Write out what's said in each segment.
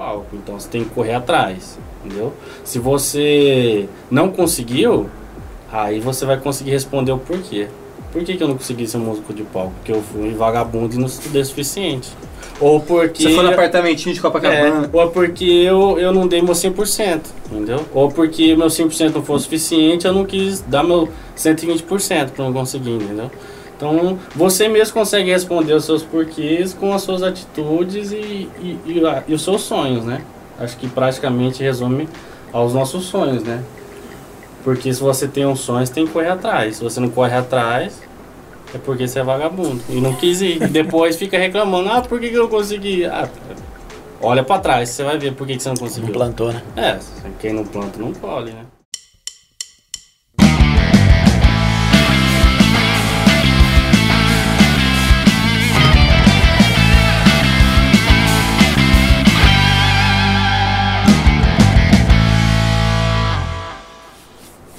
palco. Então você tem que correr atrás, entendeu? Se você não conseguiu, aí você vai conseguir responder o porquê. Por que, que eu não consegui ser músico de palco? Porque eu fui vagabundo e não estudei o suficiente. Ou porque. Você foi no apartamentinho de Copacabana. É, ou porque eu, eu não dei meu 100%, entendeu? Ou porque meu 100% não foi o suficiente, eu não quis dar meu 120% para não conseguir, entendeu? Então, você mesmo consegue responder os seus porquês com as suas atitudes e, e, e, e os seus sonhos, né? Acho que praticamente resume aos nossos sonhos, né? Porque se você tem um sonho, você tem que correr atrás. Se você não corre atrás, é porque você é vagabundo. E não quis ir. E depois fica reclamando, ah, por que, que eu não consegui? Ah, olha pra trás, você vai ver por que, que você não conseguiu. Não plantou, né? É, quem não planta não colhe, né?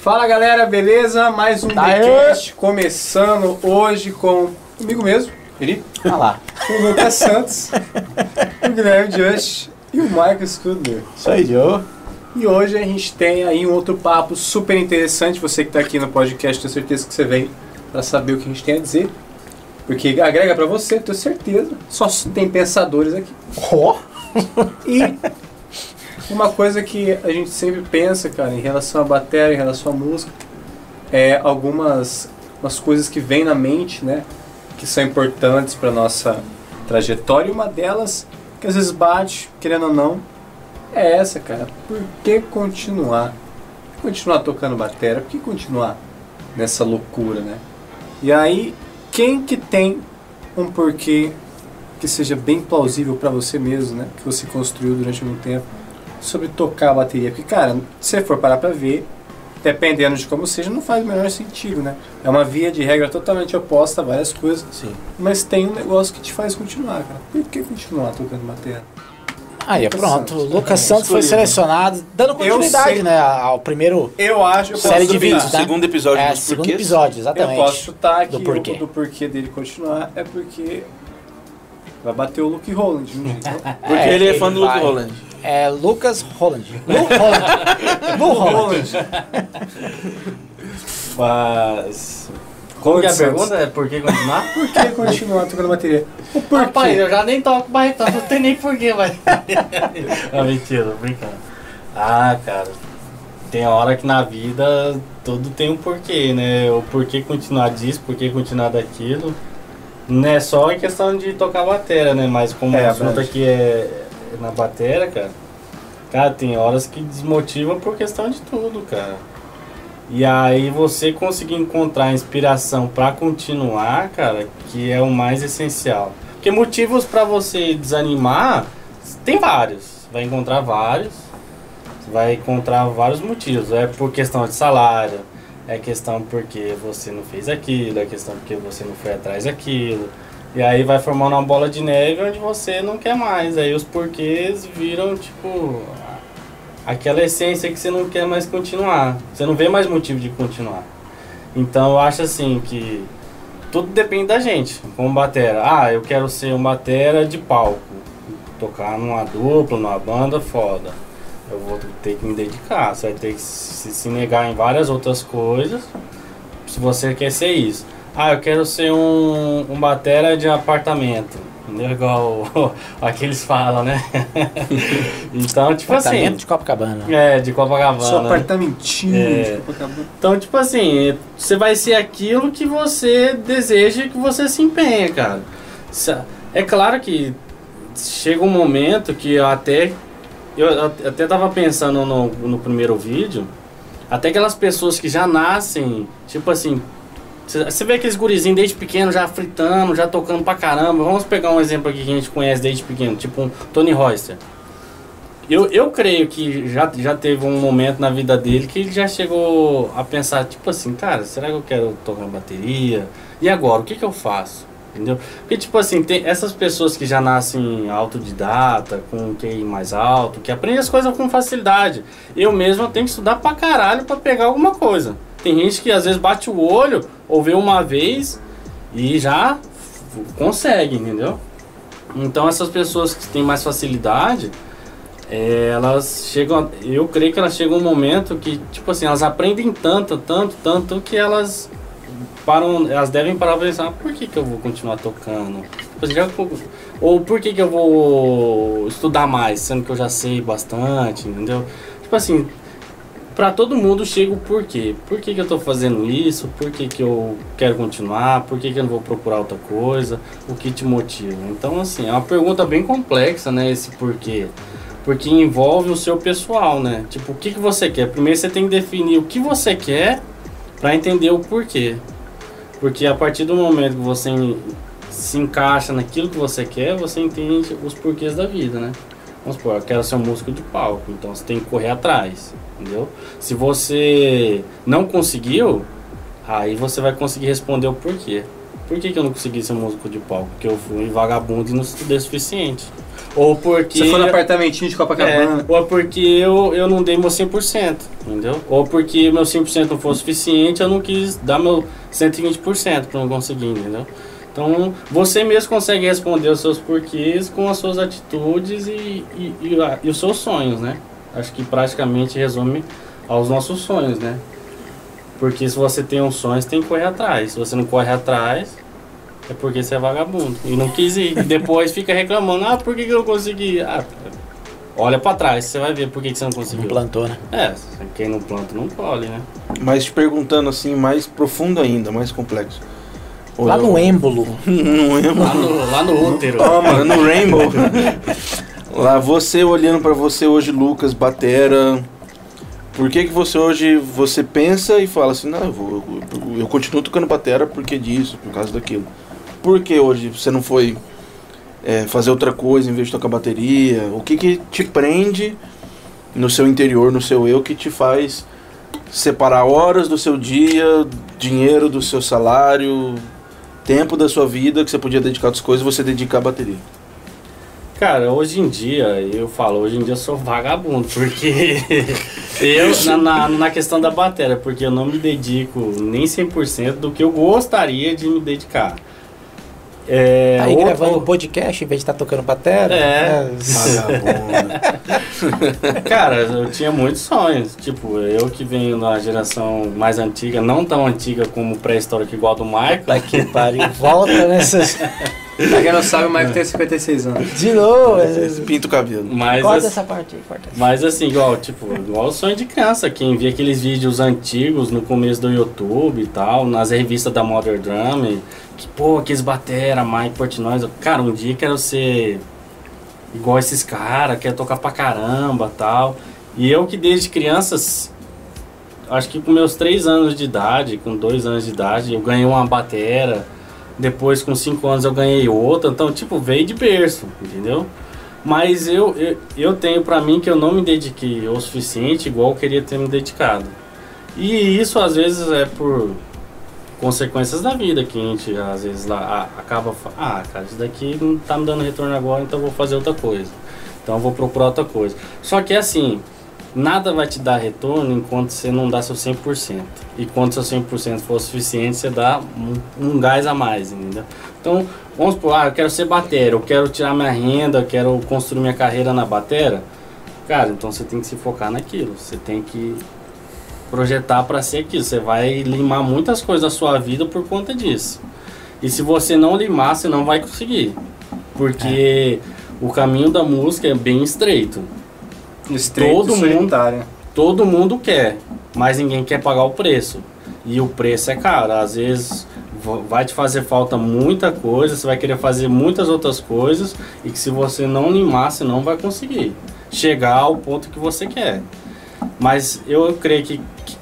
Fala galera, beleza? Mais um podcast começando hoje com comigo mesmo, ele, Olha lá. o Lucas Santos, o Guilherme Just e o Michael Scudler. Isso aí, Joe. E hoje a gente tem aí um outro papo super interessante. Você que está aqui no podcast, tenho certeza que você vem para saber o que a gente tem a dizer. Porque agrega para você, tenho certeza. Só tem pensadores aqui. Ó. E uma coisa que a gente sempre pensa, cara, em relação à bateria, em relação à música, é algumas umas coisas que vêm na mente, né, que são importantes para nossa trajetória. E uma delas, que às vezes bate, querendo ou não, é essa, cara. Por que continuar? Continuar tocando bateria? Por que continuar nessa loucura, né? E aí, quem que tem um porquê que seja bem plausível para você mesmo, né? Que você construiu durante algum tempo sobre tocar a bateria. Porque, cara, se você for parar pra ver, dependendo de como seja, não faz o menor sentido, né? É uma via de regra totalmente oposta a várias coisas. Sim. Mas tem um negócio que te faz continuar, cara. Por que continuar tocando bateria? Aí, Lucas pronto. Santos. O Lucas Santos foi Escolhido. selecionado, dando continuidade, né, ao primeiro Eu acho, eu série de vídeos, né? Segundo episódio É, dos segundo porquês. episódio, exatamente. Eu posso chutar que Do porquê. o do porquê dele continuar é porque vai bater o Luke Holland. Né? Então, Porque É, ele é fã ele do Luke vai. Holland. É Lucas Holland. Lu Holland. Lu Holland. Mas. Como que é a pergunta? É por que continuar? Por que continuar tocando bateria? O porquê? Rapaz, eu já nem toco mais, então não tem nem porquê, vai. ah, mentira, tô brincando. Ah, cara, tem hora que na vida tudo tem um porquê, né? O porquê continuar disso, porquê continuar daquilo. Não é só em questão de tocar bateria, né? Mas como É, o assunto verdade. aqui é é na bateria, cara. Cara, tem horas que desmotivam por questão de tudo, cara. E aí você conseguir encontrar inspiração pra continuar, cara, que é o mais essencial. Porque motivos pra você desanimar tem vários. Vai encontrar vários. Vai encontrar vários motivos. É por questão de salário, é questão porque você não fez aquilo, é questão porque você não foi atrás daquilo. E aí vai formando uma bola de neve onde você não quer mais. Aí os porquês viram tipo aquela essência que você não quer mais continuar. Você não vê mais motivo de continuar. Então eu acho assim que tudo depende da gente, como batera. Ah, eu quero ser um batera de palco, tocar numa dupla, numa banda foda. Eu vou ter que me dedicar, você vai ter que se, se negar em várias outras coisas se você quer ser isso. Ah, eu quero ser um, um batera de apartamento. Entendeu? Igual aqueles falam, né? então, tipo assim. Apartamento de Copacabana. É, de Copacabana. Seu né? apartamentinho É. de Copacabana. Então, tipo assim, você vai ser aquilo que você deseja que você se empenha, cara. É claro que chega um momento que eu até. Eu at- até tava pensando no, no primeiro vídeo, até aquelas pessoas que já nascem, tipo assim. Cê- Você vê aqueles gurizinhos desde pequeno já fritando, já tocando pra caramba. Vamos pegar um exemplo aqui que a gente conhece desde pequeno, tipo um Tony Royster. Eu, eu creio que já, já teve um momento na vida dele que ele já chegou a pensar, tipo assim, cara, será que eu quero tocar bateria? E agora, o que, que eu faço? Entendeu? Porque, tipo assim, tem essas pessoas que já nascem autodidata, com QI mais alto, que aprendem as coisas com facilidade. Eu mesmo tenho que estudar pra caralho pra pegar alguma coisa. Tem gente que às vezes bate o olho, ou vê uma vez e já consegue, entendeu? Então essas pessoas que têm mais facilidade, é, elas chegam. Eu creio que elas chegam um momento que, tipo assim, elas aprendem tanto, tanto, tanto que elas param. Elas devem parar pra pensar, por que, que eu vou continuar tocando? Tipo assim, ou por que, que eu vou estudar mais, sendo que eu já sei bastante, entendeu? Tipo assim, pra todo mundo chega o porquê. Por que, que eu tô fazendo isso? Por que, que eu quero continuar? Por que, que eu não vou procurar outra coisa? O que te motiva? Então, assim, é uma pergunta bem complexa, né? Esse porquê. Porque envolve o seu pessoal, né? Tipo, o que, que você quer? Primeiro você tem que definir o que você quer pra entender o porquê. Porque a partir do momento que você se encaixa naquilo que você quer, você entende os porquês da vida, né? Vamos supor, eu quero ser um músico de palco, então você tem que correr atrás, entendeu? Se você não conseguiu, aí você vai conseguir responder o porquê. Por que, que eu não consegui ser músico de palco? Porque eu fui vagabundo e não estudei o suficiente. Ou porque. Você foi no apartamentinho de Copacabana. É, ou porque eu, eu não dei meu 100%, entendeu? Ou porque meu 100% não foi o suficiente, eu não quis dar meu 120% para não conseguir, entendeu? Então, você mesmo consegue responder os seus porquês com as suas atitudes e, e, e, a- e os seus sonhos, né? Acho que praticamente resume aos nossos sonhos, né? Porque se você tem um sonho, você tem que correr atrás. Se você não corre atrás, é porque você é vagabundo. E não quis ir. E depois fica reclamando, ah, por que, que eu não consegui? Ah, olha pra trás, você vai ver por que, que você não Não conseguiu. plantou, né? É, quem não planta não colhe, né? Mas te perguntando assim, mais profundo ainda, mais complexo. Lá Olha, no êmbolo. No êmbolo. Lá no, lá no útero. Toma, no Rainbow. Lá, você olhando pra você hoje, Lucas, Batera. Por que que você hoje, você pensa e fala assim, não, eu, vou, eu, eu continuo tocando Batera porque disso, por causa daquilo. Por que hoje você não foi é, fazer outra coisa em vez de tocar bateria? O que que te prende no seu interior, no seu eu, que te faz separar horas do seu dia, dinheiro do seu salário, tempo da sua vida que você podia dedicar a outras coisas, você dedicar à bateria. Cara, hoje em dia, eu falo, hoje em dia eu sou vagabundo, porque eu, na, na, na questão da bateria, porque eu não me dedico nem 100% do que eu gostaria de me dedicar. É, Tá aí outro- gravando um podcast em vez de estar tocando batera. É. Vagabundo. Cara, eu tinha muitos sonhos. Tipo, eu que venho da geração mais antiga, não tão antiga como pré-histórica igual a do Michael. Tá que pariu. Volta nessas. Pra quem não sabe, o Michael tem 56 anos. De novo. é- Pinta o cabelo. Mas, Corta assim- essa parte aí, corta essa. Mas assim, igual, tipo, igual o sonho de criança, quem via aqueles vídeos antigos no começo do YouTube e tal, nas revistas da Modern Drum, que, pô, aqueles batera, Mike Portnoy, cara, um dia quero ser igual esses caras, quero tocar pra caramba tal. E eu que desde crianças, acho que com meus três anos de idade, com dois anos de idade, eu ganhei uma batera, depois com cinco anos eu ganhei outra, então, tipo, veio de berço, entendeu? Mas eu, eu, eu tenho pra mim que eu não me dediquei o suficiente igual eu queria ter me dedicado. E isso às vezes é por consequências da vida que a gente às vezes lá a- acaba ah cara isso daqui não tá me dando retorno agora então vou fazer outra coisa. Então vou procurar outra coisa. Só que assim nada vai te dar retorno enquanto você não dá seu 100% e quando seu 100% for suficiente você dá um, um gás a mais entendeu? Então vamos supor ah eu quero ser batera eu quero tirar minha renda eu quero construir minha carreira na batera. Cara então você tem que se focar naquilo. Você tem que projetar para ser aquilo. Você vai limar muitas coisas da sua vida por conta disso. E se você não limar, você não vai conseguir. Porque o caminho da música é bem estreito. Estreito Todo mundo-. Todo mundo quer, mas ninguém quer pagar o preço. E o preço é caro. Às vezes va- vai te fazer falta muita coisa, você vai querer fazer muitas outras coisas e que se você não limar, você não vai conseguir chegar ao ponto que você quer. Mas eu creio que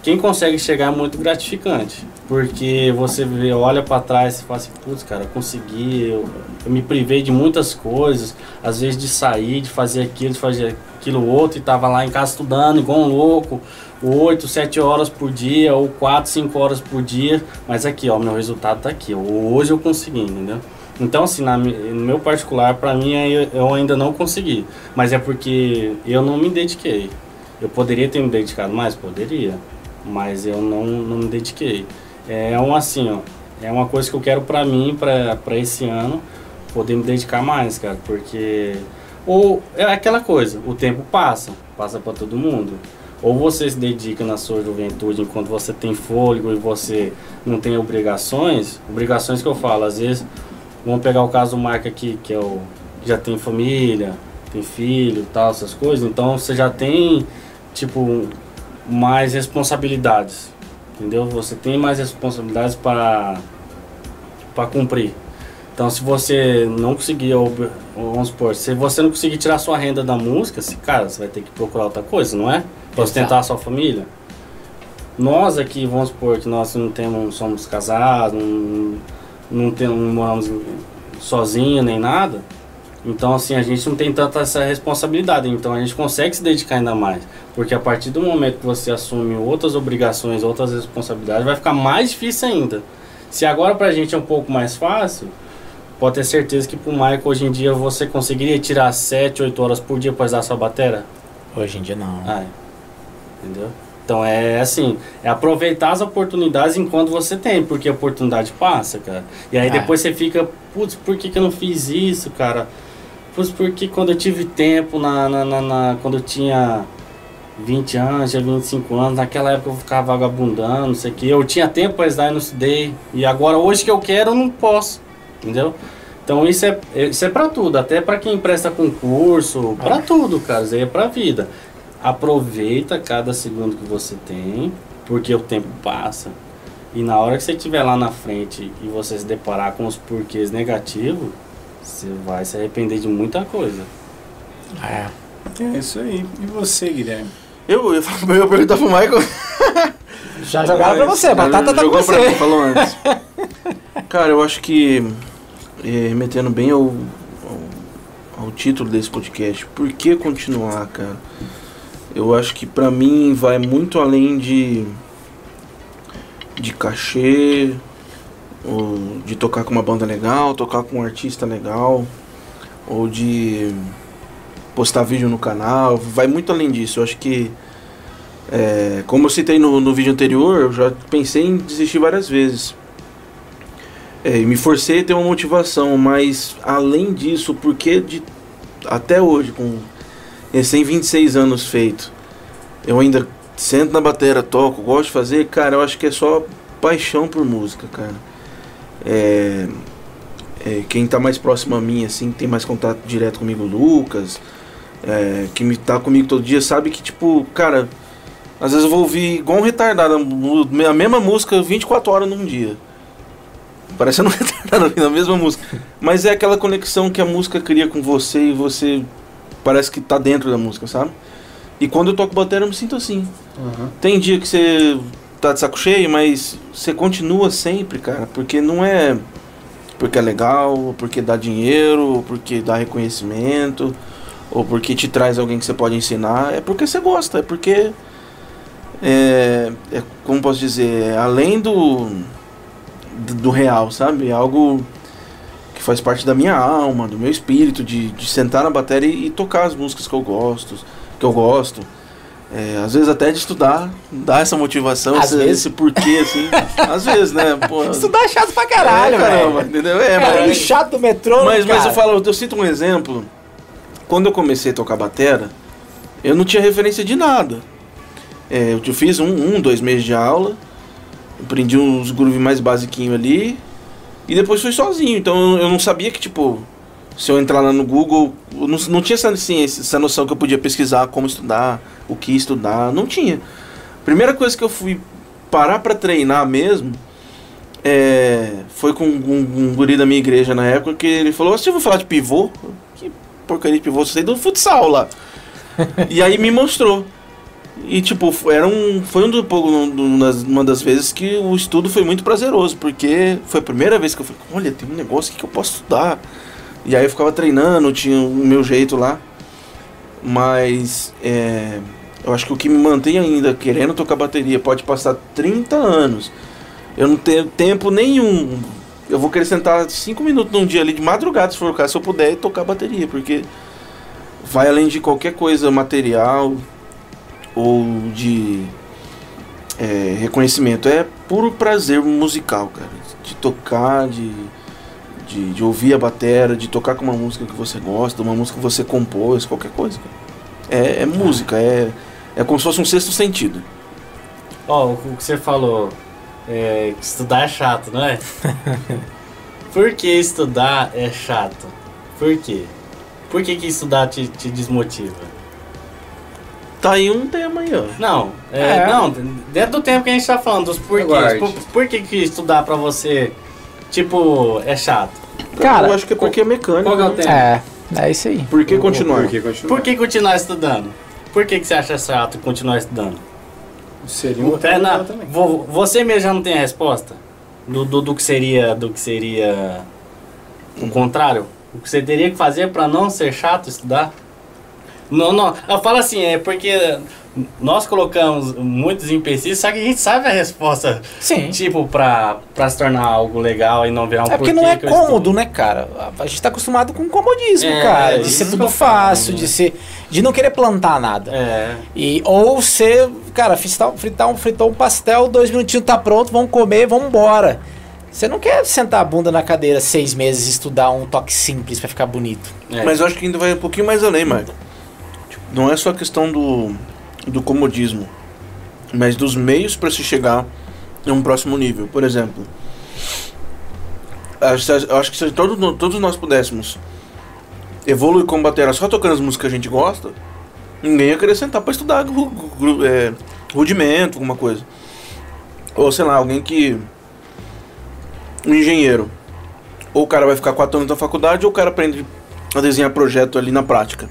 quem consegue chegar é muito gratificante. Porque você vê, olha para trás e fala assim, putz, cara, eu consegui, eu, eu me privei de muitas coisas, às vezes de sair, de fazer aquilo, de fazer aquilo outro, e tava lá em casa estudando igual um louco, 8, 7 horas por dia, ou 4, 5 horas por dia, mas aqui, ó, meu resultado tá aqui, hoje eu consegui, entendeu? Então, assim, na, no meu particular, para mim, aí eu ainda não consegui, mas é porque eu não me dediquei. Eu poderia ter me dedicado mais? Poderia. Mas eu não, não me dediquei. É um assim, ó. É uma coisa que eu quero pra mim, pra esse ano, poder me dedicar mais, cara. Porque Ou é aquela coisa, o tempo passa, passa para todo mundo. Ou você se dedica na sua juventude enquanto você tem fôlego e você não tem obrigações. Obrigações que eu falo, às vezes, vamos pegar o caso do Marco aqui, que é o já tem família, tem filho, tal, essas coisas. Então você já tem tipo mais responsabilidades, entendeu? Você tem mais responsabilidades para para cumprir. Então, se você não conseguir, vamos supor, se você não conseguir tirar sua renda da música, se, cara, você vai ter que procurar outra coisa, não é? Pra sustentar a sua família. Nós aqui, vamos supor que nós não temos, somos casados, não, não, temos, não moramos sozinhos nem nada. Então, assim, a gente não tem tanta essa responsabilidade. Então, a gente consegue se dedicar ainda mais. Porque a partir do momento que você assume outras obrigações, outras responsabilidades, vai ficar mais difícil ainda. Se agora pra gente é um pouco mais fácil, pode ter certeza que pro Michael hoje em dia você conseguiria tirar 7, 8 horas por dia pra usar sua bateria? Hoje em dia não. Ah, entendeu? Então é assim, é aproveitar as oportunidades enquanto você tem, porque a oportunidade passa, cara. E aí É. depois você fica, putz, por que, que eu não fiz isso, cara? Porque quando eu tive tempo, na, na, na- na- quando eu tinha 20 anos, tinha 25 anos, naquela época eu ficava vagabundando, não sei o que. Eu tinha tempo pra estudar e não estudei. E agora, hoje que eu quero, eu não posso. Entendeu? Então isso é, isso é pra tudo, até pra quem presta concurso, pra tudo, cara. Isso aí é pra vida. Aproveita cada segundo que você tem, porque o tempo passa. E na hora que você estiver lá na frente e você se deparar com os porquês negativos, você vai se arrepender de muita coisa. É. É isso aí. E você, Guilherme? Eu, eu, eu ia perguntar pro Michael. Já jogaram pra você, a batata tá com Jogou pra você. mim, falou antes. Cara, eu acho que, eh, metendo bem ao, ao, ao título desse podcast, por que continuar, cara? Eu acho que pra mim vai muito além de, de cachê, ou de tocar com uma banda legal, tocar com um artista legal, ou de postar vídeo no canal, vai muito além disso. Eu acho que é, como eu citei no, no vídeo anterior, eu já pensei em desistir várias vezes. É, me forcei a ter uma motivação, mas além disso, porque de até hoje, com recém 26 anos feito, eu ainda sento na bateria, toco, gosto de fazer, cara, eu acho que é só paixão por música, cara. É, é, quem tá mais próximo a mim, assim, tem mais contato direto comigo, Lucas, é, que me tá comigo todo dia, sabe que, tipo, cara, às vezes eu vou ouvir igual um retardado, a mesma música 24 horas num dia. Parecendo um retardado ouvindo a mesma música. Mas é aquela conexão que a música cria com você e você parece que tá dentro da música, sabe? E quando eu toco bateria eu me sinto assim. Tem dia que você tá de saco cheio, mas você continua sempre, cara, porque não é porque é legal, porque dá dinheiro, porque dá reconhecimento, ou porque te traz alguém que você pode ensinar, é porque você gosta, é porque é, é como posso dizer, é além do do do real, sabe? É algo que faz parte da minha alma, do meu espírito, de, de sentar na bateria e, e tocar as músicas que eu gosto, que eu gosto. É, às vezes até de estudar, dá essa motivação, Às esse, vezes. esse porquê, assim. às vezes, né? Pô, Estudar é chato pra caralho, é, caramba, entendeu? É, Cara, mas, chato do metrô, mas, mas cara. eu falo, eu cito um exemplo. Quando eu comecei a tocar batera, eu não tinha referência de nada. É, eu fiz um, um, dois meses de aula, aprendi uns grooves mais basiquinhos ali, e depois fui sozinho. Então eu não sabia que, tipo, se eu entrar lá no Google, não, não tinha essa, ciência, essa noção que eu podia pesquisar como estudar, o que estudar, não tinha. Primeira coisa que eu fui parar pra treinar mesmo é, foi com um, um guri da minha igreja na época que ele falou: Você ouviu falar de pivô? Que porcaria de pivô? Sei do futsal lá. e aí me mostrou. E tipo, foi- era um, foi um do, um uma das- uma das vezes que o estudo foi muito prazeroso, porque foi a primeira vez que eu falei: Olha, tem um negócio aqui que eu posso estudar. E aí eu ficava treinando, tinha o meu jeito lá. Mas é, eu acho que o que me mantém ainda querendo tocar bateria pode passar 30 anos. Eu não tenho tempo nenhum. Eu vou querer sentar 5 minutos num dia ali de madrugada, se for o caso, se eu puder, e tocar bateria, porque vai além de qualquer coisa material ou de é, reconhecimento. É puro prazer musical, cara. De tocar, de, de, de ouvir a batera, de tocar com uma música que você gosta, uma música que você compôs, qualquer coisa. É, é música, é, é como se fosse um sexto sentido. Ó, o que você falou, é, que estudar é chato, não é? Por que estudar é chato? Por quê? Por que, que estudar te, te desmotiva? Tá aí um tema aí, ó. Não, é, É. não, dentro do tempo que a gente tá falando, dos porquês. Por, por que, que estudar pra você, tipo, é chato? Cara, eu acho que é porque é mecânico. Qual que é o né? tema? É, é isso aí. Por que continuar? Por que continuar? Por que continuar estudando? Por que, que você acha chato continuar estudando? Seria um É, na- também. vo- você mesmo já não tem a resposta? Do, do, do que seria do que seria o contrário? O que você teria que fazer pra não ser chato estudar? Não, não. Eu falo assim, é porque nós colocamos muitos empecilhos, só que a gente sabe a resposta, Sim. tipo, pra, pra se tornar algo legal e não virar um É porque não é cômodo, né, cara? A gente tá acostumado com comodismo, É, cara. De ser tudo fácil, né? de ser. De não querer plantar nada. É. E, ou ser, cara, fritar, fritar um, fritou um pastel, dois minutinhos tá pronto, vamos comer, vamos embora. Você não quer sentar a bunda na cadeira seis meses e estudar um toque simples pra ficar bonito. é. Mas eu acho que ainda vai um pouquinho mais além, Marco. Não é só a questão do, do comodismo, mas dos meios para se chegar a um próximo nível. Por exemplo, eu acho que se todos, todos nós pudéssemos evoluir como batera só tocando as músicas que a gente gosta, ninguém ia querer sentar para estudar é, rudimento, alguma coisa. Ou sei lá, alguém que. Um engenheiro. Ou o cara vai ficar quatro anos na faculdade, ou o cara aprende a desenhar projeto ali na prática.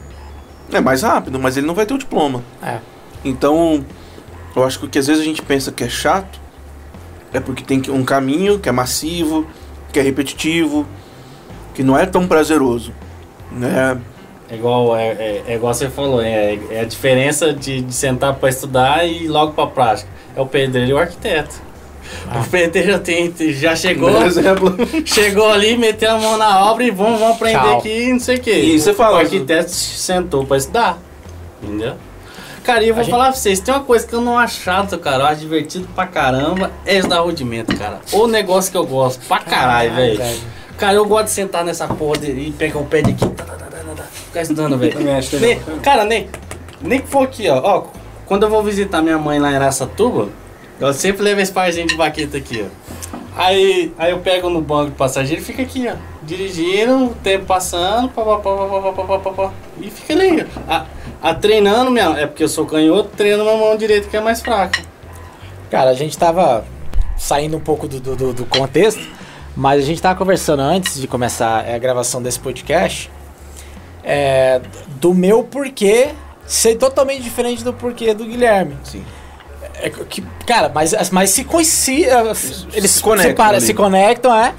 É mais rápido, mas ele não vai ter o diploma. É. Então, eu acho que o que às vezes a gente pensa que é chato é porque tem um caminho que é massivo, que é repetitivo, que não é tão prazeroso. Né? É igual, é, é- é igual você falou, é, é a diferença de, de sentar para estudar e logo para prática. É o pedreiro e o arquiteto. Ah. O pedreiro tem, já chegou, Por exemplo. chegou ali, meteu a mão na obra e vamos, vamos aprender Tchau. aqui, não sei o que. E você fala- O arquiteto sentou para estudar. Entendeu? Cara, e eu vou gente- falar pra vocês, tem uma coisa que eu não acho chato, cara, eu acho divertido pra caramba, é estudar rudimento, cara. O negócio que eu gosto pra caralho, velho. Cara, eu gosto de sentar nessa porra de- e pegar o pé de aqui, tá, tá, tá, tá, tá, tá, ficar estudando, velho. Cara, nem, nem que for aqui, ó, ó. Quando eu vou visitar minha mãe lá em Aracatuba, eu sempre levo esse parzinho de baqueta aqui, ó. Aí, aí eu pego no banco de passageiro e fica aqui, ó. Dirigindo, o tempo passando, pá, pá, pá, pá, pá, pá, pá, pá, pá, e fica ali. A, a treinando minha. É porque eu sou canhoto, treino minha mão direita que é mais fraca. Cara, a gente tava saindo um pouco do, do, do- contexto, mas a gente tava conversando antes de começar a gravação desse podcast é, do meu porquê ser totalmente diferente do porquê do Guilherme. Sim. É que, cara, mas, mas se coincide. Eles se conectam ali. se conectam, é.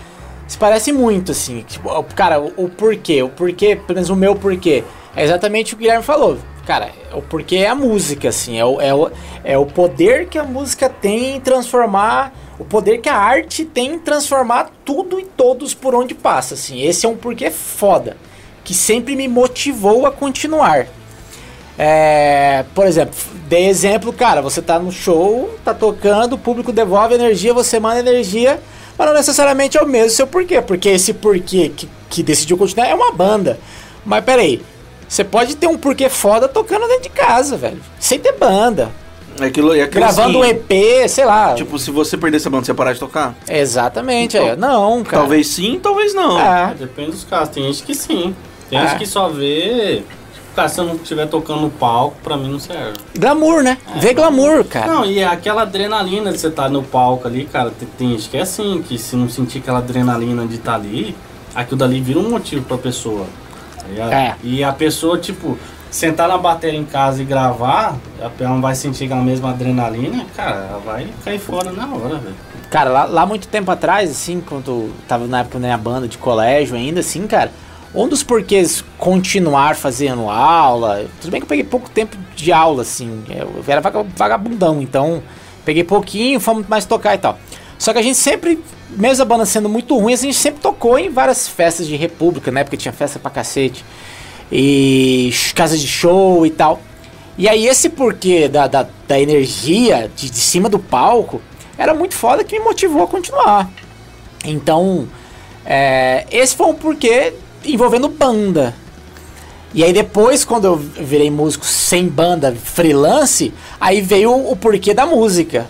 Se parece muito, assim. Tipo, cara, o, o porquê, o porquê, pelo menos o meu porquê, é exatamente o que o Guilherme falou. Cara, o porquê é a música, assim. É o, é, o, é o poder que a música tem em transformar. O poder que a arte tem em transformar tudo e todos por onde passa, assim. Esse é um porquê foda. Que sempre me motivou a continuar. É, por exemplo, dei exemplo, cara, você tá no show, tá tocando, o público devolve energia, você manda energia, mas não necessariamente é o mesmo seu porquê, porque esse porquê que, que decidiu continuar é uma banda. Mas peraí, você pode ter um porquê foda tocando dentro de casa, velho, sem ter banda, É aquilo, aquilo gravando um assim, EP, sei lá. Tipo, se você perder essa banda, você ia parar de tocar? Exatamente, Então, é. Não, cara. Talvez sim, talvez não. É. Depende dos casos. Tem gente que sim. Tem É. gente que só vê. Cara, se eu não estiver tocando no palco, pra mim não serve. Glamour, né? É. Vê glamour, cara. Não, e é aquela adrenalina de você estar no palco ali, cara, tem, tem gente que é assim, que se não sentir aquela adrenalina de estar ali, aquilo dali vira um motivo pra pessoa. Tá? É. E a pessoa, tipo, sentar na bateria em casa e gravar, ela não vai sentir aquela mesma adrenalina, cara, ela vai cair fora na hora, velho. Cara, lá, lá muito tempo atrás, assim, quando tava na época da minha banda de colégio ainda, assim, cara, um dos porquês continuar fazendo aula, tudo bem que eu peguei pouco tempo de aula, assim, eu era vaga- vagabundão, então peguei pouquinho, fomos mais tocar e tal. Só que a gente sempre, mesmo a banda sendo muito ruim, a gente sempre tocou em várias festas de república, na época tinha festa pra cacete, e casa de show e tal. E aí esse porquê da, da, da energia de, de cima do palco era muito foda que me motivou a continuar. Então, É, esse foi um porquê envolvendo banda. E aí depois, quando eu virei músico sem banda, freelance, aí veio o porquê da música.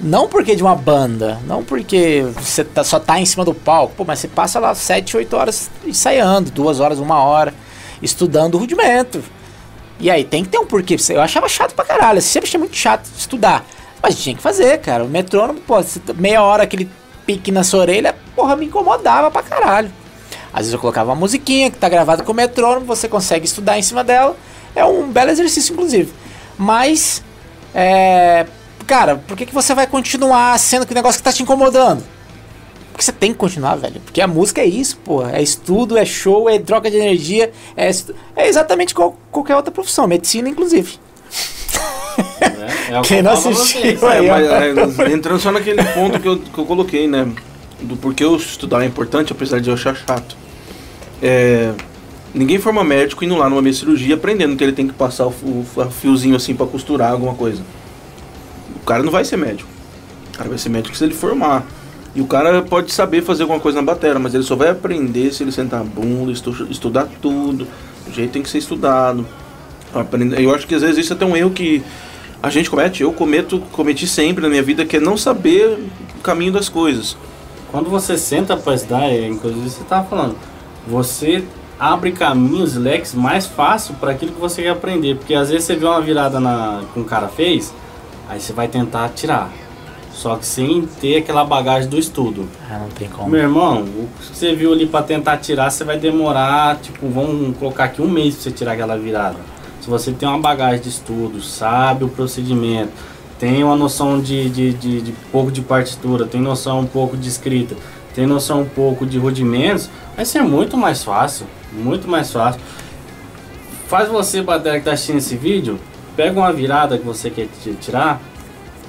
Não porque de uma banda, não porque você tá- só tá em cima do palco, pô, mas você passa lá 7, 8 horas ensaiando, duas horas, uma hora, estudando o rudimento. E aí tem que ter um porquê. Eu achava chato pra caralho, eu sempre achei muito chato estudar. Mas tinha que fazer, cara. O metrônomo, pô, meia hora aquele pique na sua orelha, porra, me incomodava pra caralho. Às vezes eu colocava uma musiquinha que tá gravada com o metrônomo, você consegue estudar em cima dela. É um belo exercício, inclusive. Mas, é. Cara, por que, que você vai continuar sendo que o negócio que tá te incomodando? Porque você tem que continuar, velho. Porque a música é isso, pô. É estudo, é show, é troca de energia. É, é exatamente qual, qualquer outra profissão, medicina, inclusive. É que Quem não assistiu vocês. aí, É, mas, é, entrando só naquele ponto que eu, que eu coloquei, né? Do porquê eu estudar é importante, apesar de eu achar chato. É, ninguém forma médico indo lá numa minha cirurgia aprendendo que ele tem que passar o, o- fiozinho assim pra costurar alguma coisa. Cara não vai ser médico. O cara vai ser médico se ele formar. E o cara pode saber fazer alguma coisa na bateria, mas ele só vai aprender se ele sentar a bunda, estu- estudar tudo. O jeito tem que ser estudado. Eu acho que às vezes isso é até um erro que a gente comete, eu cometo, cometi sempre na minha vida, que é não saber o caminho das coisas. Quando você senta pra estudar, é, inclusive você tava falando, você abre caminhos, leques mais fácil para aquilo que você quer aprender. Porque às vezes você vê uma virada na, que um cara fez, aí você vai tentar tirar. Só que sem ter aquela bagagem do estudo. Ah, não tem como. Meu irmão, o que você viu ali pra tentar tirar, você vai demorar, tipo, vamos colocar aqui um mês pra você tirar aquela virada. Se você tem uma bagagem de estudo, sabe o procedimento, tem uma noção de, de, de, de pouco de partitura, tem noção um pouco de escrita, tem noção um pouco de rudimentos, vai ser muito mais fácil, muito mais fácil. Faz você, Badera, que tá assistindo esse vídeo, pega uma virada que você quer ti- tirar,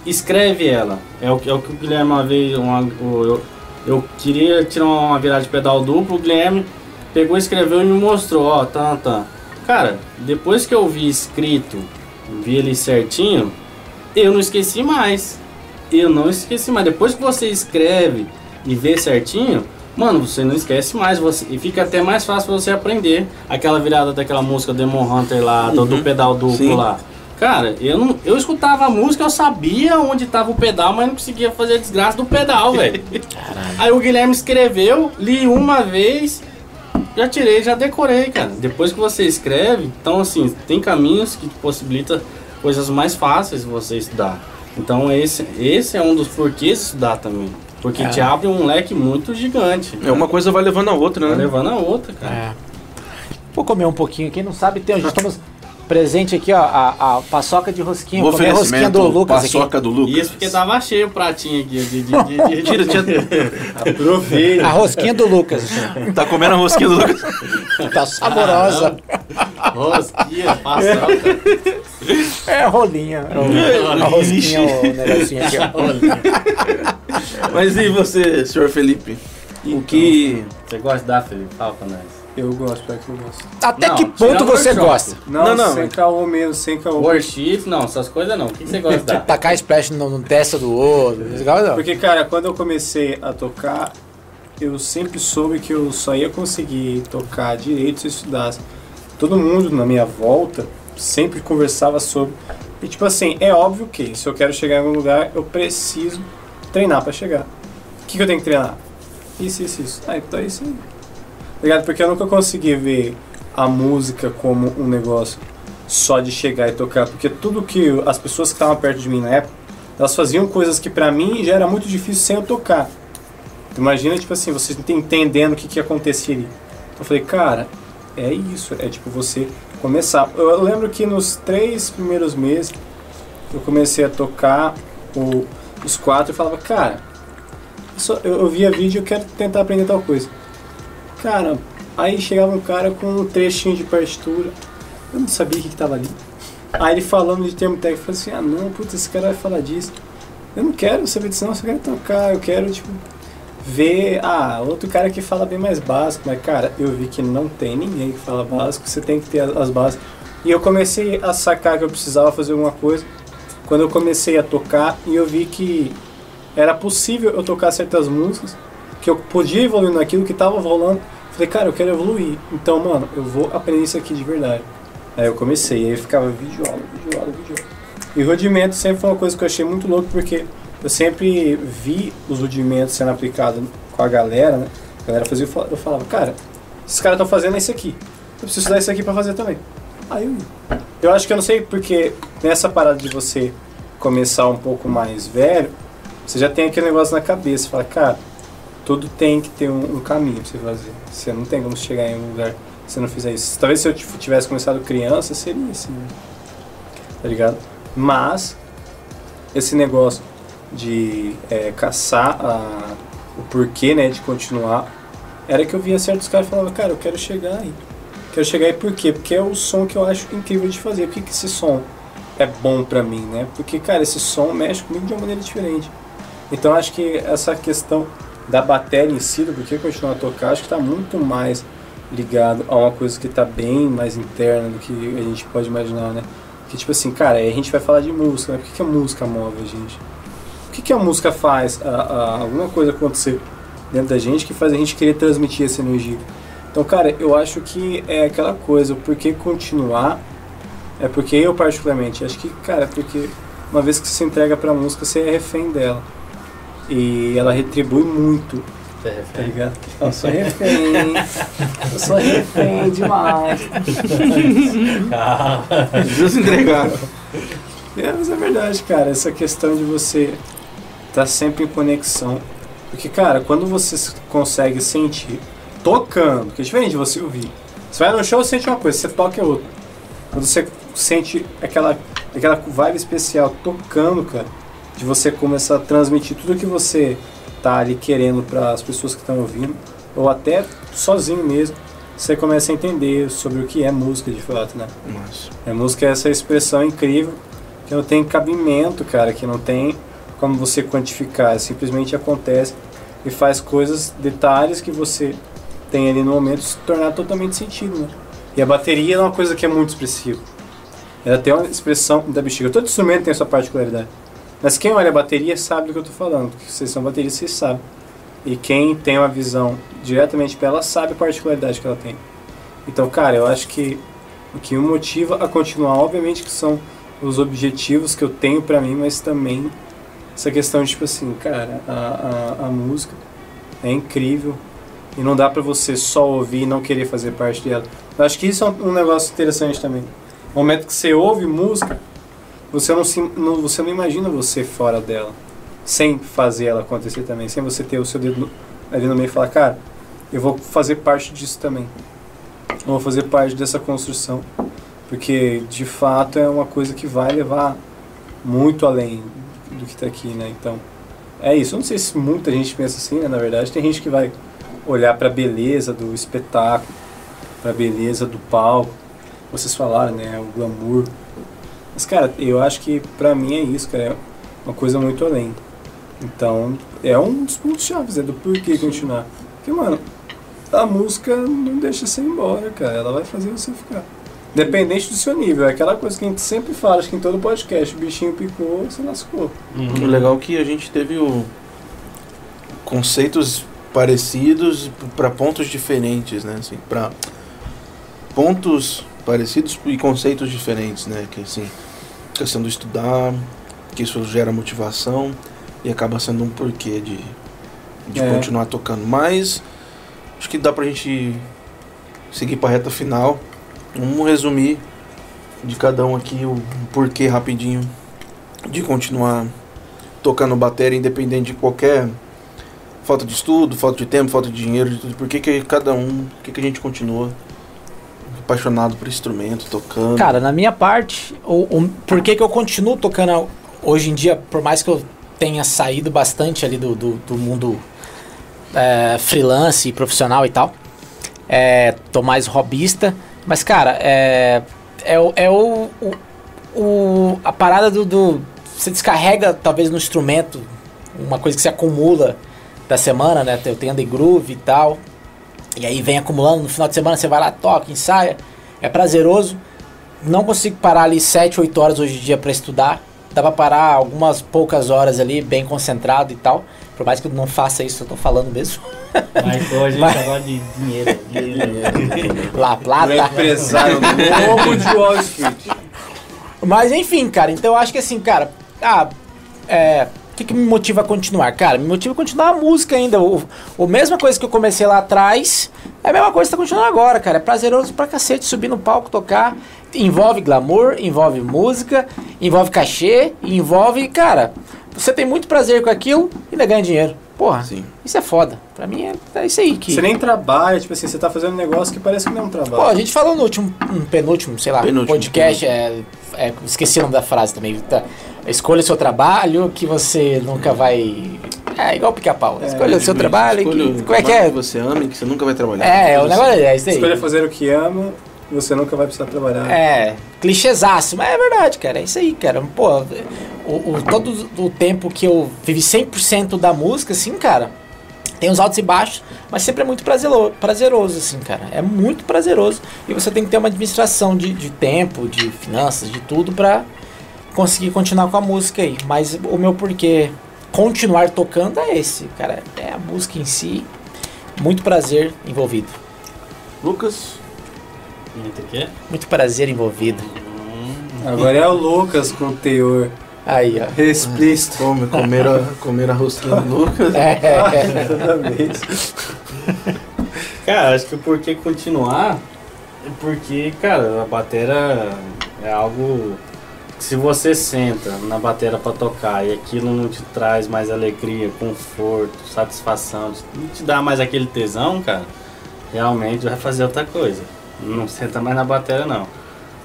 escreve ela. É o, que- é o que o Guilherme uma vez. Uma, eu, eu queria tirar uma virada de pedal duplo, o Guilherme pegou, escreveu e me mostrou, ó, tá, tá. Cara, depois que eu vi escrito, vi ele certinho, eu não esqueci mais. Eu não esqueci mais. Depois que você escreve e vê certinho, mano, você não esquece mais. Você, e fica até mais fácil você aprender aquela virada daquela música Demon Hunter lá, do, do Uhum. pedal duplo Sim. lá. Cara, eu, não, eu escutava a música, eu sabia onde tava o pedal, mas não conseguia fazer a desgraça do pedal, velho. Aí o Guilherme escreveu, li uma vez, já tirei, já decorei, cara. Depois que você escreve, então assim, tem caminhos que possibilitam coisas mais fáceis de você estudar. Então esse, esse é um dos porquês de estudar também. Porque É. te abre um leque muito gigante. É uma coisa vai levando a outra, né? levando a outra, cara. É. Vou comer um pouquinho. Quem não sabe, tem, estamos presente aqui, ó, a, a paçoca de rosquinha. O a rosquinha oferecimento, do Lucas aqui. paçoca do Lucas. Isso porque tava cheio o pratinho aqui de. de, de, de, Tira, tira. Aproveita. A rosquinha do Lucas. Tá comendo a rosquinha do Lucas. tá saborosa. Rosquinha, paçoca. É a rolinha. A rosquinha, o negocinho aqui, ó. Mas e você, senhor Felipe? O que. Você gosta de dar, Felipe? Fala pra nós. Eu gosto, pior que eu gosto. Até Não, que ponto você workshop. gosta? Não, Não, não, sem mas- caô mesmo, sem caô. Worship, não, essas coisas não. O que que você gosta de dar? Tacar splash no, no testa do outro. Legal, não. Porque, cara, quando eu comecei a tocar, eu sempre soube que eu só ia conseguir tocar direito se eu estudasse. Todo mundo na minha volta sempre conversava sobre. E, tipo assim, é óbvio que se eu quero chegar em algum lugar, eu preciso treinar pra chegar. O que, que eu tenho que treinar? Isso, isso, isso. Ah, então é isso aí. Tá ligado? Porque eu nunca consegui ver a música como um negócio só de chegar e tocar. Porque tudo que as pessoas que estavam perto de mim na época elas faziam coisas que pra mim já era muito difícil sem eu tocar. Imagina, tipo assim, você entendendo o que, que acontecia ali. Então eu falei, cara, é isso, é tipo você começar. Eu lembro que nos três primeiros meses eu comecei a tocar o- os quatro e falava, cara, só- eu, eu via vídeo e eu quero tentar aprender tal coisa. Cara, aí chegava um cara com um trechinho de partitura, eu não sabia o que, que tava ali. Aí ele falando de termo técnico, eu falei assim, ah não, puta, esse cara vai falar disso. Eu não quero saber disso não, eu só quero tocar, eu quero, tipo, ver, ah, outro cara que fala bem mais básico, mas cara, eu vi que não tem ninguém que fala básico, você tem que ter as bases. E eu comecei a sacar que eu precisava fazer alguma coisa quando eu comecei a tocar e eu vi que era possível eu tocar certas músicas que eu podia evoluir naquilo que tava rolando. Falei, cara, eu quero evoluir. Então, mano, eu vou aprender isso aqui de verdade. Aí eu comecei, aí eu ficava vídeo aula, vídeo aula. E rudimento sempre foi uma coisa que eu achei muito louco, porque eu sempre vi os rudimentos sendo aplicados com a galera, né? A galera fazia, eu fal- eu falava, cara, esses caras estão fazendo isso aqui. Eu preciso estudar isso aqui pra fazer também. Aí eu. Eu acho que eu não sei porque nessa parada de você começar um pouco mais velho, você já tem aquele negócio na cabeça, fala, cara, tudo tem que ter um, um caminho pra você fazer. Você não tem como chegar em um lugar se não fizer isso. Talvez se eu tivesse começado criança, seria assim, né? tá ligado? Mas esse negócio de é, caçar a- o porquê, né, de continuar, era que eu via certos caras falava, cara, eu quero chegar aí. Quero chegar aí por quê? Porque é o som que eu acho incrível de fazer. Por que, que esse som é bom pra mim, né? Porque, cara, esse som mexe comigo de uma maneira diferente. Então acho que essa questão da bateria em si, do porquê continuar a tocar, acho que tá muito mais ligado a uma coisa que tá bem mais interna do que a gente pode imaginar, né? Que tipo assim, cara, a gente vai falar de música, né? Por que, que a música move a gente? O que, que a música faz? A, a- alguma coisa acontecer dentro da gente que faz a gente querer transmitir essa energia. Então, cara, eu acho que é aquela coisa, o porquê continuar é porque eu particularmente acho que, cara, porque uma vez que você se entrega pra música, você é refém dela. E ela retribui muito, tá ligado? Eu sou refém. Eu sou refém demais. Precisa se entregar. É, mas é verdade, cara. Essa questão de você estar sempre em conexão. Porque, cara, quando você consegue sentir tocando, que é diferente de você ouvir. Você vai no show, sente uma coisa, você toca é outra. Quando você sente aquela, aquela vibe especial tocando, cara, de você começar a transmitir tudo que você tá ali querendo para as pessoas que estão ouvindo, ou até sozinho mesmo, você começa a entender sobre o que é música de fato, né? Nossa. A música é essa expressão incrível que não tem cabimento, cara, que não tem como você quantificar, simplesmente acontece e faz coisas, detalhes que você tem ali no momento se tornar totalmente sentido, né? E a bateria é uma coisa que é muito expressiva. Ela tem uma expressão da bexiga. Todo instrumento tem a sua particularidade. Mas quem olha a bateria sabe do que eu estou falando, porque vocês são bateristas, vocês sabem. E quem tem uma visão diretamente para ela sabe a particularidade que ela tem. Então, cara, eu acho que o que me motiva a continuar, obviamente, que são os objetivos que eu tenho pra mim, mas também essa questão de, tipo assim, cara, a, a, a música é incrível e não dá pra você só ouvir e não querer fazer parte dela. Eu acho que isso é um negócio interessante também. No momento que você ouve música, você não, se, não, você não imagina você fora dela, sem fazer ela acontecer também, sem você ter o seu dedo ali no meio e falar, cara, eu vou fazer parte disso também. Eu vou fazer parte dessa construção. Porque de fato é uma coisa que vai levar muito além do que está aqui, né? Então, é isso. Eu não sei se muita gente pensa assim, né? Na verdade, tem gente que vai olhar para a beleza do espetáculo, para a beleza do palco. Vocês falaram, né? O glamour. Mas, cara, eu acho que pra mim é isso, cara. É uma coisa muito além. Então, é um dos pontos chaves, é do porquê continuar. Porque, mano, a música não deixa você ir embora, cara. Ela vai fazer você ficar. Dependente do seu nível. É aquela coisa que a gente sempre fala, acho que em todo podcast. O bichinho picou, você lascou. O legal é que a gente teve o conceitos parecidos para pontos diferentes, né? Assim, para pontos parecidos e conceitos diferentes, né? Que assim, questão do estudar, que isso gera motivação e acaba sendo um porquê de, de É. continuar tocando. Mas acho que dá pra gente seguir pra reta final. Vamos resumir de cada um aqui o porquê rapidinho de continuar tocando bateria independente de qualquer falta de estudo, falta de tempo, falta de dinheiro, de tudo. Por que, que cada um, por que, que a gente continua apaixonado por instrumento, tocando? Cara, na minha parte, o, o, por que, que eu continuo tocando hoje em dia, por mais que eu tenha saído bastante ali do, do, do mundo é, freelance profissional e tal, é, tô mais hobbyista, mas cara, é, é, é o, o, o- a parada do, do. Você descarrega talvez no instrumento uma coisa que se acumula da semana, né? Eu tenho The Groove e tal. E aí vem acumulando, no final de semana você vai lá, toca, ensaia. É prazeroso. Não consigo parar ali 7, 8 horas hoje em dia para estudar. Dá pra parar algumas poucas horas ali, bem concentrado e tal. Por mais que eu não faça isso, eu tô falando mesmo. Mas hoje a Mas- gente gosta de dinheiro. dinheiro. La O Plata. empresário novo de Wall Street. Mas enfim, cara, então eu acho que assim, cara, ah, é. O que, que me motiva a continuar? Cara, me motiva a continuar a música ainda. O, o mesma coisa que eu comecei lá atrás, é a mesma coisa que tá continuando agora, cara. É prazeroso pra cacete subir no palco, tocar. Envolve glamour, envolve música, envolve cachê, envolve, cara, você tem muito prazer com aquilo e ainda ganha dinheiro. Porra, Sim. isso é foda. Pra mim é, é isso aí que. Você nem trabalha, tipo assim, você tá fazendo um negócio que parece que não é um Pô, a trabalho. gente falou no último, um penúltimo, sei lá, Penúltimo, podcast, é, é, esqueci o nome da frase também. Tá, escolha o seu trabalho que você nunca vai. É igual pica-pau. escolha o seu trabalho. Escolha Que, como é que é? que você ama e que você nunca vai trabalhar. É, o negócio é isso aí. Escolha fazer o que ama, você nunca vai precisar trabalhar. É, clichêzaço, mas é verdade, cara. É isso aí, cara. Pô, o, o- todo o tempo que eu vivi 100% da música, assim, cara, tem os altos e baixos, mas sempre é muito prazeroso, prazeroso assim, cara. É muito prazeroso. E você tem que ter uma administração de, de tempo, de finanças, de tudo pra conseguir continuar com a música aí. Mas o meu porquê continuar tocando é esse, cara. É a música em si. Muito prazer envolvido. Lucas, Muito o quê? Muito prazer envolvido. Agora é o Lucas com teor Aí, ó. explícito. come, comer, a, comer a rosquinha do Lucas. É, Toda vez. Cara, acho que por que continuar é porque, cara, a batera é algo se você senta na batera pra tocar e aquilo não te traz mais alegria, conforto, satisfação, não te dá mais aquele tesão, cara, realmente vai fazer outra coisa. Não senta mais na batera não.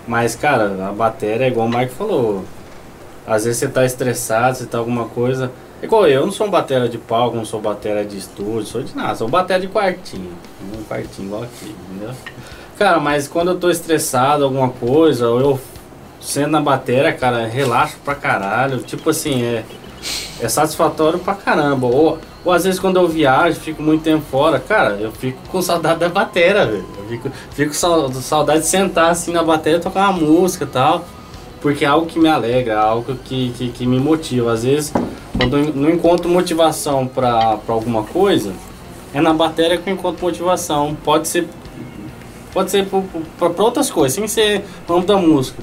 Mas, cara, a batera é igual o Mike falou. Às vezes você tá estressado, você tá alguma coisa. É igual eu, eu não sou um batera de palco, não sou batera de estúdio, sou de nada, sou batera de quartinho. Um quartinho igual aqui, entendeu? Cara, mas quando eu tô estressado, alguma coisa, ou eu sendo na batera, cara, relaxo pra caralho. Tipo assim, é, é satisfatório pra caramba. Ou, ou às vezes quando eu viajo, fico muito tempo fora, cara, eu fico com saudade da batera, velho. Eu fico, fico saudade de sentar assim na batera, tocar uma música e tal. Porque é algo que me alegra, algo que, que, que me motiva. Às vezes, quando eu não encontro motivação pra, pra alguma coisa, é na bateria que eu encontro motivação. Pode ser pode ser para outras coisas, sem ser no da música.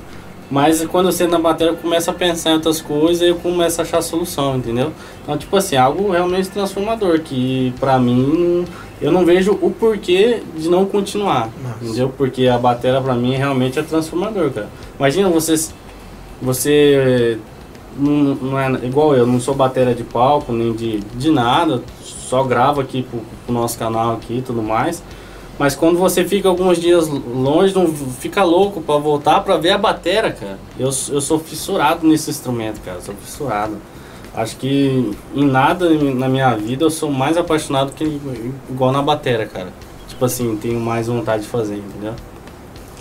Mas quando você na bateria eu começo a pensar em outras coisas, eu começo a achar solução, entendeu? Então, tipo assim, algo realmente transformador, que pra mim, eu não vejo o porquê de não continuar, entendeu? Porque a bateria pra mim realmente é transformador, cara. Imagina você, você não, não é igual eu, não sou bateria de palco, nem de, de nada, só gravo aqui pro, pro nosso canal aqui e tudo mais. Mas quando você fica alguns dias longe, não fica louco pra voltar pra ver a batera, cara. Eu, eu sou fissurado nesse instrumento, cara. Sou fissurado. Acho que em nada na minha vida eu sou mais apaixonado que igual na batera, cara. Tipo assim, tenho mais vontade de fazer, entendeu?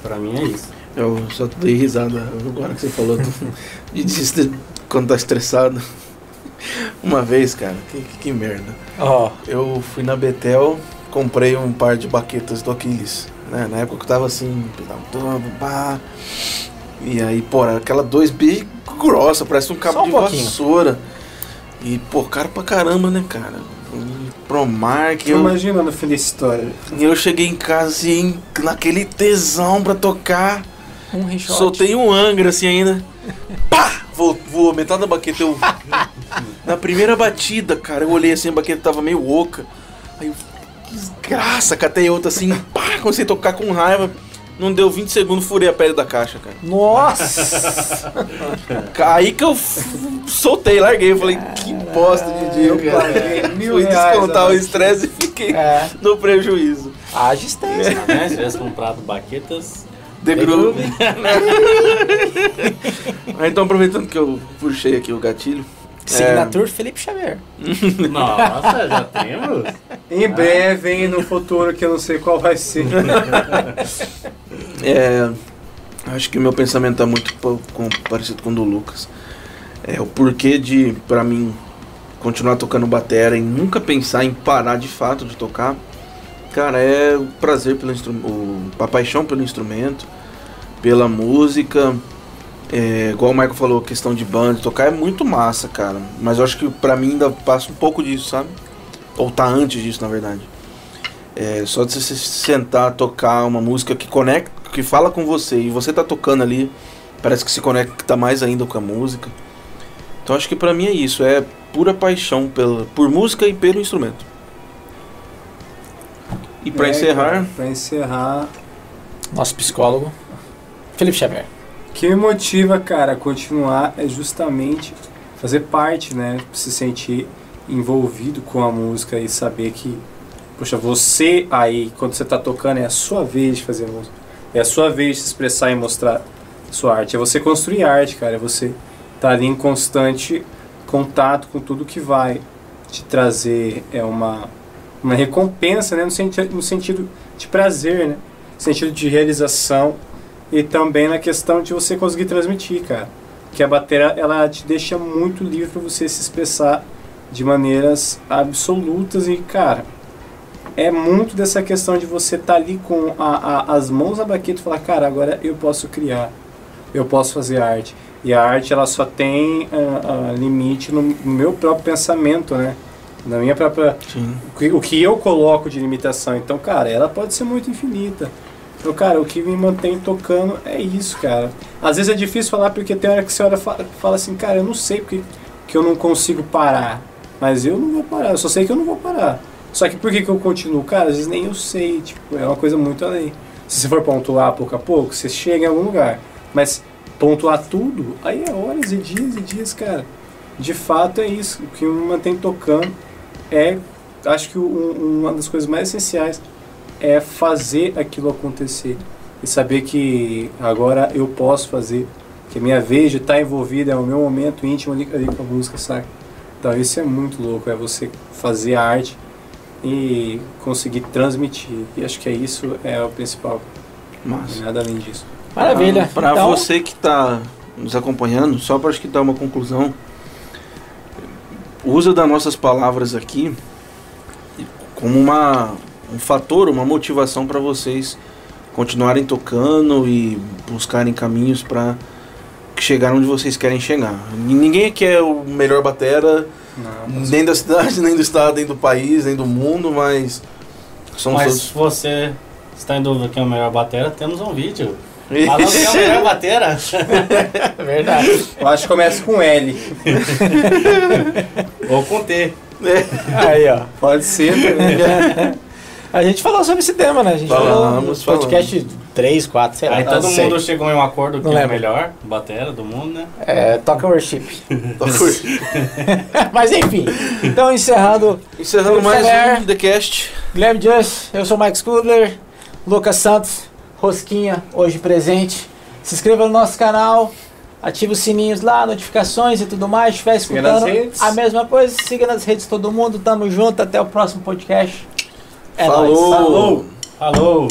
Pra mim é isso. Eu só dei risada agora que você falou do- de, de- de- quando tá estressado. Uma vez, cara, que, que, que merda. Ó, Eu fui na Betel, comprei um par de baquetas do Aquiles. Né? Na época que eu tava assim, pedalando, pá. E aí, pô, era aquela 2B grossa, parece um cabo um de pouquinho. vassoura. E, pô, caro pra caramba, né, cara? E Promar, que Eu eu, imagino no fim da história. e eu cheguei em casa assim, naquele tesão pra tocar. um. Soltei um Angra assim ainda. Pá! Vou, vou metade da baqueta eu. Na primeira batida, cara, eu olhei assim, a baqueta tava meio oca. Aí eu. Desgraça, catei outra assim, pá! Comecei a tocar com raiva. Não deu 20 segundos, furei a pele da caixa, cara. Nossa! Aí que eu soltei, larguei. Falei, que bosta de dia, Eu cara. Fui reais descontar o estresse e fiquei É, no prejuízo. haja estância. Né? Se tivesse comprado baquetas. The Groove. Então, aproveitando que eu puxei aqui o gatilho. Signature Felipe Xavier. Nossa, já temos? Em breve, hein, no futuro, que eu não sei qual vai ser. É, acho que meu pensamento tá muito com- parecido com o do Lucas. É o porquê de, pra mim, continuar tocando batera e nunca pensar em parar de fato de tocar. Cara, é o prazer pelo instrumento, a paixão pelo instrumento, pela música. É, igual o Michael falou, questão de banda, tocar é muito massa, cara. Mas eu acho que pra mim ainda passa um pouco disso, sabe? Ou tá antes disso, na verdade. É, só de você se sentar, tocar uma música que conecta, que fala com você e você tá tocando ali, parece que se conecta mais ainda com a música. Então acho que pra mim é isso, é pura paixão pela, por música e pelo instrumento. E pra É, encerrar, pra encerrar, Nosso psicólogo, Felipe Xavier. O que me motiva, cara, a continuar é justamente fazer parte, né? Se sentir envolvido com a música e saber que, poxa, você aí, quando você tá tocando, é a sua vez de fazer música. É a sua vez de se expressar e mostrar sua arte. É você construir arte, cara. É você estar ali em constante contato com tudo que vai te trazer é uma, uma recompensa, né? No, senti no sentido de prazer, né? No sentido de realização e também na questão de você conseguir transmitir, cara. Que a bateria ela te deixa muito livre para você se expressar de maneiras absolutas e, cara, é muito dessa questão de você estar ali com a, a- as mãos na baqueta e falar, cara, agora eu posso criar, eu posso fazer arte. E a arte ela só tem ah, ah, limite no, meu próprio pensamento, né? Na minha própria sim. o que eu coloco de limitação. Então, cara, ela pode ser muito infinita. Então, cara, o que me mantém tocando é isso, cara. Às vezes é difícil falar porque tem hora que você olha fala, fala assim, cara, eu não sei porque que eu não consigo parar. Mas eu não vou parar, eu só sei que eu não vou parar. Só que por que, que eu continuo? Cara, às vezes nem eu sei, tipo, é uma coisa muito além. Se você for pontuar pouco a pouco, você chega em algum lugar. Mas pontuar tudo, aí é horas e dias e dias, cara. De fato é isso. O que me mantém tocando é, acho que um- uma das coisas mais essenciais é fazer aquilo acontecer. E saber que agora eu posso fazer, que a minha vez de estar envolvida é o meu momento íntimo ali, ali com a música, sabe? Então isso é muito louco, é você fazer a arte e conseguir transmitir. E acho que é isso é o principal, Massa. nada além disso. Maravilha. Para então, você que está nos acompanhando, só para acho que dar uma conclusão, usa das nossas palavras aqui como uma, um fator, uma motivação para vocês continuarem tocando e buscarem caminhos para chegar onde vocês querem chegar. Ninguém aqui é o melhor batera, Não, nem da cidade, nem do estado, nem do país, nem do mundo, mas somos Mas todos. se você está em dúvida quem é o melhor batera, temos um vídeo. Falando que é o melhor batera. é verdade. Eu acho que começa com L. Ou com T. Aí, ó. Pode ser também. A gente falou sobre esse tema, né? A gente Falamos, falou no podcast 3, 4, sei lá. Aí todo sei. mundo chegou em um acordo que é o melhor batera do mundo, né? É, toca worship. Mas enfim, então encerrando, Encerrando mais Xavier. um The Cast. Guilherme Just, eu sou o Mike Scudler, Lucas Santos, Rosquinha, hoje presente. Se inscreva no nosso canal, ative os sininhos lá, notificações e tudo mais. Se estiver escutando a mesma coisa, siga nas redes todo mundo. Tamo junto, até o próximo podcast. É nóis. Falou. Falou. Falou!